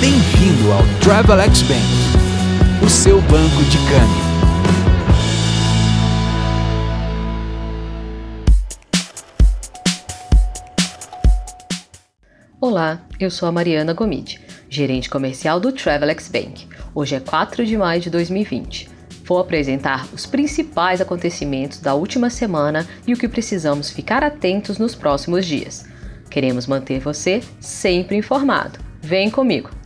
Bem-vindo ao Travelex Bank, o seu banco de câmbio. Olá, eu sou a Mariana Gomide, gerente comercial do Travelex Bank. Hoje é 4 de maio de 2020. Vou apresentar os principais acontecimentos da última semana e o que precisamos ficar atentos nos próximos dias. Queremos manter você sempre informado. Vem comigo!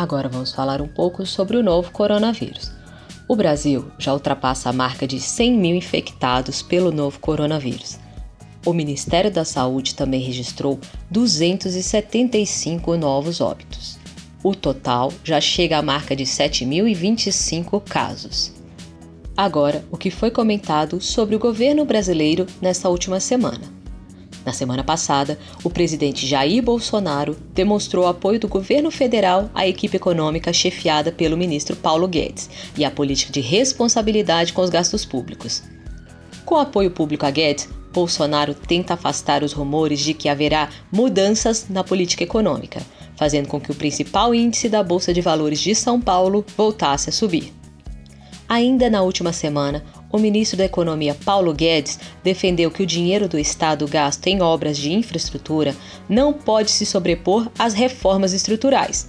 Agora vamos falar um pouco sobre o novo coronavírus. O Brasil já ultrapassa a marca de 100 mil infectados pelo novo coronavírus. O Ministério da Saúde também registrou 275 novos óbitos. O total já chega à marca de 7.025 casos. Agora, o que foi comentado sobre o governo brasileiro nesta última semana. Na semana passada, o presidente Jair Bolsonaro demonstrou apoio do governo federal à equipe econômica chefiada pelo ministro Paulo Guedes e à política de responsabilidade com os gastos públicos. Com apoio público a Guedes, Bolsonaro tenta afastar os rumores de que haverá mudanças na política econômica fazendo com que o principal índice da Bolsa de Valores de São Paulo voltasse a subir. Ainda na última semana, o ministro da Economia Paulo Guedes defendeu que o dinheiro do Estado gasto em obras de infraestrutura não pode se sobrepor às reformas estruturais.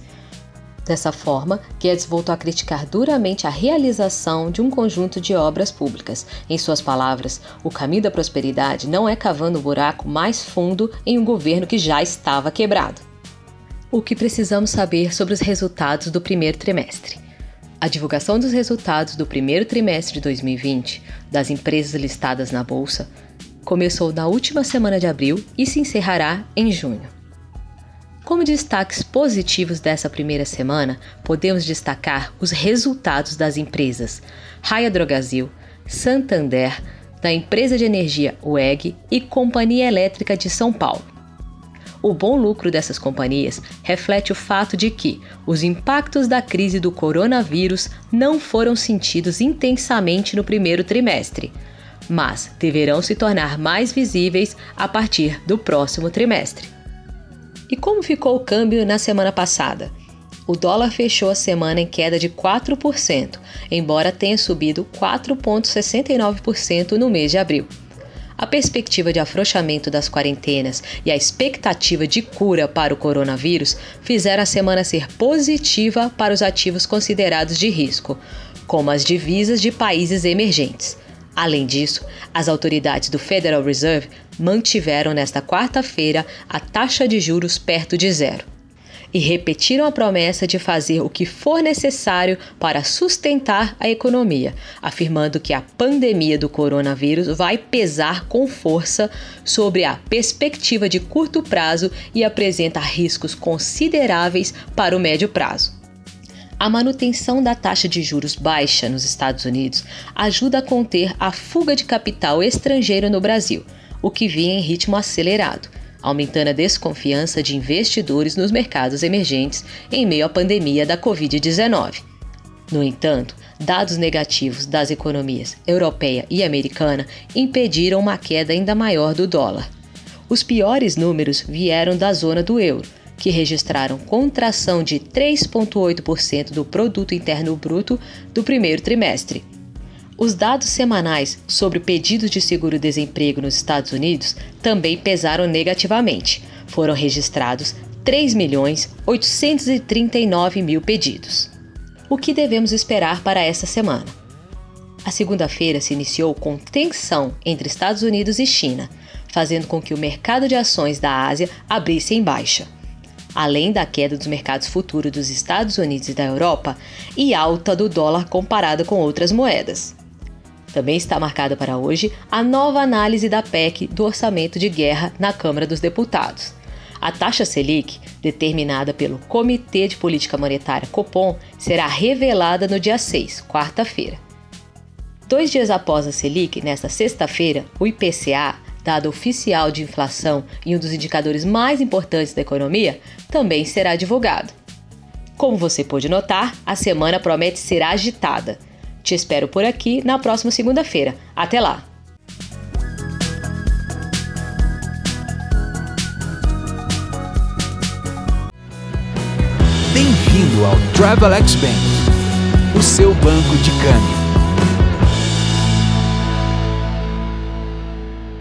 Dessa forma, Guedes voltou a criticar duramente a realização de um conjunto de obras públicas. Em suas palavras, o caminho da prosperidade não é cavando um buraco mais fundo em um governo que já estava quebrado o que precisamos saber sobre os resultados do primeiro trimestre. A divulgação dos resultados do primeiro trimestre de 2020 das empresas listadas na Bolsa começou na última semana de abril e se encerrará em junho. Como destaques positivos dessa primeira semana, podemos destacar os resultados das empresas Raia Drogazil, Santander, da empresa de energia UEG e Companhia Elétrica de São Paulo. O bom lucro dessas companhias reflete o fato de que os impactos da crise do coronavírus não foram sentidos intensamente no primeiro trimestre, mas deverão se tornar mais visíveis a partir do próximo trimestre. E como ficou o câmbio na semana passada? O dólar fechou a semana em queda de 4%, embora tenha subido 4,69% no mês de abril. A perspectiva de afrouxamento das quarentenas e a expectativa de cura para o coronavírus fizeram a semana ser positiva para os ativos considerados de risco, como as divisas de países emergentes. Além disso, as autoridades do Federal Reserve mantiveram nesta quarta-feira a taxa de juros perto de zero e repetiram a promessa de fazer o que for necessário para sustentar a economia, afirmando que a pandemia do coronavírus vai pesar com força sobre a perspectiva de curto prazo e apresenta riscos consideráveis para o médio prazo. A manutenção da taxa de juros baixa nos Estados Unidos ajuda a conter a fuga de capital estrangeiro no Brasil, o que vinha em ritmo acelerado aumentando a desconfiança de investidores nos mercados emergentes em meio à pandemia da Covid-19. No entanto, dados negativos das economias europeia e americana impediram uma queda ainda maior do dólar. Os piores números vieram da zona do euro, que registraram contração de 3,8% do produto interno bruto do primeiro trimestre, os dados semanais sobre pedidos de seguro-desemprego nos Estados Unidos também pesaram negativamente. Foram registrados 3 milhões 839 mil pedidos. O que devemos esperar para essa semana? A segunda-feira se iniciou com tensão entre Estados Unidos e China, fazendo com que o mercado de ações da Ásia abrisse em baixa. Além da queda dos mercados futuros dos Estados Unidos e da Europa e alta do dólar comparado com outras moedas. Também está marcada para hoje a nova análise da PEC do orçamento de guerra na Câmara dos Deputados. A taxa Selic, determinada pelo Comitê de Política Monetária Copom, será revelada no dia 6, quarta-feira. Dois dias após a Selic, nesta sexta-feira, o IPCA, dado oficial de inflação e um dos indicadores mais importantes da economia, também será divulgado. Como você pôde notar, a semana promete ser agitada. Te espero por aqui na próxima segunda-feira. Até lá! Bem-vindo ao Travelex Bank, o seu banco de câmbio.